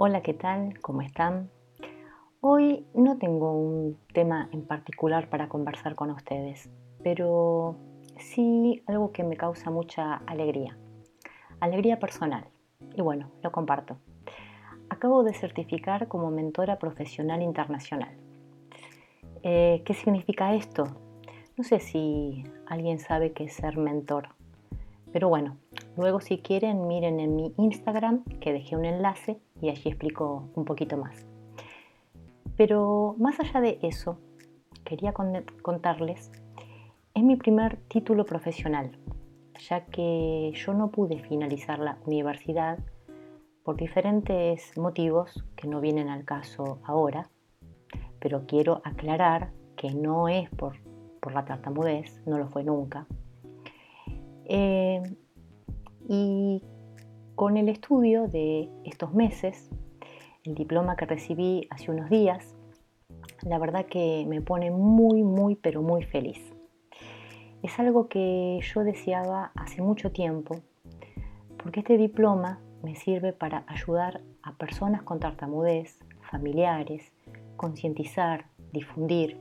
Hola, ¿qué tal? ¿Cómo están? Hoy no tengo un tema en particular para conversar con ustedes, pero sí algo que me causa mucha alegría. Alegría personal. Y bueno, lo comparto. Acabo de certificar como mentora profesional internacional. Eh, ¿Qué significa esto? No sé si alguien sabe qué es ser mentor. Pero bueno, luego si quieren miren en mi Instagram que dejé un enlace y allí explico un poquito más. Pero más allá de eso, quería contarles, es mi primer título profesional, ya que yo no pude finalizar la universidad por diferentes motivos que no vienen al caso ahora, pero quiero aclarar que no es por, por la tartamudez, no lo fue nunca. Eh, y con el estudio de estos meses, el diploma que recibí hace unos días, la verdad que me pone muy, muy, pero muy feliz. Es algo que yo deseaba hace mucho tiempo, porque este diploma me sirve para ayudar a personas con tartamudez, familiares, concientizar, difundir,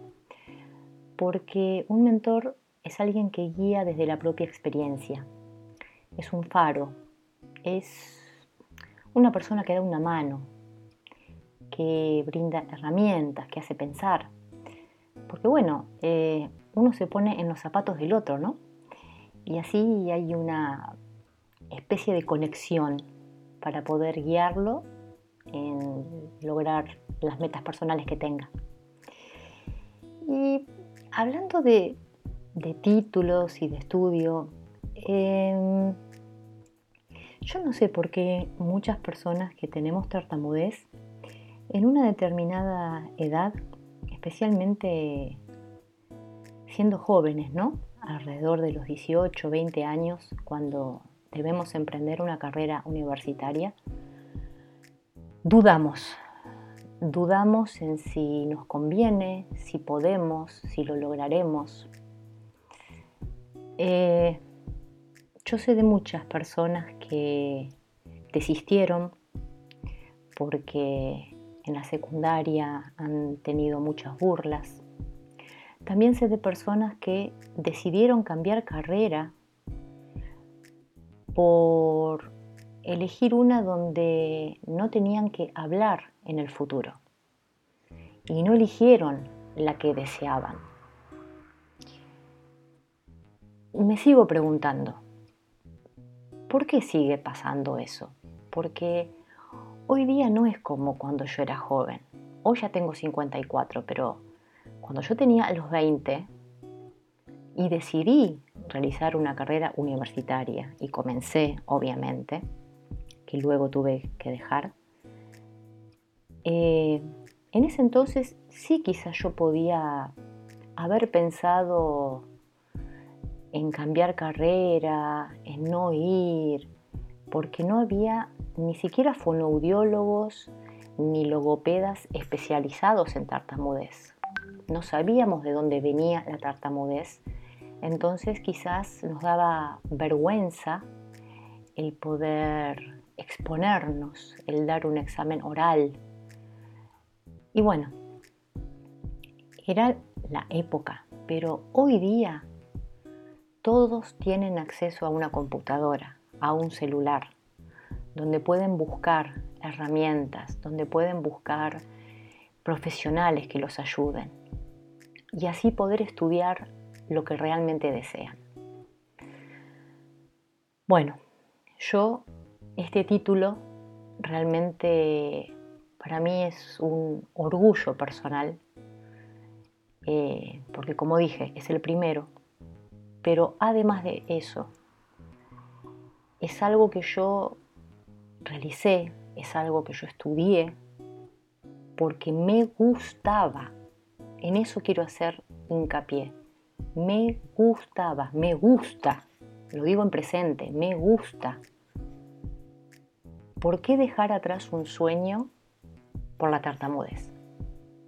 porque un mentor es alguien que guía desde la propia experiencia, es un faro, es una persona que da una mano, que brinda herramientas, que hace pensar. Porque bueno, eh, uno se pone en los zapatos del otro, ¿no? Y así hay una especie de conexión para poder guiarlo en lograr las metas personales que tenga. Y hablando de, títulos y de estudio, em, yo no sé por qué muchas personas que tenemos tartamudez, en una determinada edad, especialmente siendo jóvenes, ¿no? Alrededor de los 18, 20 años, cuando debemos emprender una carrera universitaria, dudamos. Dudamos en si nos conviene, si podemos, si lo lograremos. Eh, yo sé de muchas personas que desistieron porque en la secundaria han tenido muchas burlas. También sé de personas que decidieron cambiar carrera por elegir una donde no tenían que hablar en el futuro y no eligieron la que deseaban. Me sigo preguntando, ¿Por qué sigue pasando eso? Porque hoy día no es como cuando yo era joven. Hoy ya tengo 54, pero cuando yo tenía los 20 y decidí realizar una carrera universitaria y comencé, obviamente, que luego tuve que dejar, eh, en ese entonces sí quizás yo podía haber pensado en cambiar carrera, no ir, porque no había ni siquiera fonoaudiólogos ni logopedas especializados en tartamudez. No sabíamos de dónde venía la tartamudez, entonces quizás nos daba vergüenza el poder exponernos, el dar un examen oral. Y bueno, era la época, pero hoy día todos tienen acceso a una computadora, a un celular, donde pueden buscar herramientas, donde pueden buscar profesionales que los ayuden y así poder estudiar lo que realmente desean. Bueno, yo este título realmente para mí es un orgullo personal, eh, porque como dije, es el primero pero además de eso, es algo que yo realicé, es algo que yo estudié, porque me gustaba. En eso quiero hacer hincapié. Me gustaba, me gusta. Lo digo en presente, me gusta. ¿Por qué dejar atrás un sueño por la tartamudez?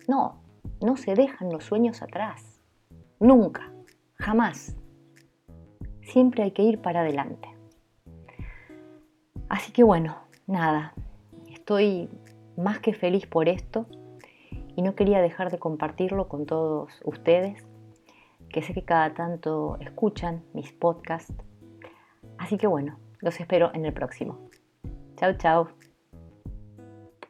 No, no se dejan los sueños atrás. Nunca, jamás siempre hay que ir para adelante. Así que bueno, nada, estoy más que feliz por esto y no quería dejar de compartirlo con todos ustedes, que sé que cada tanto escuchan mis podcasts. Así que bueno, los espero en el próximo. Chao, chao.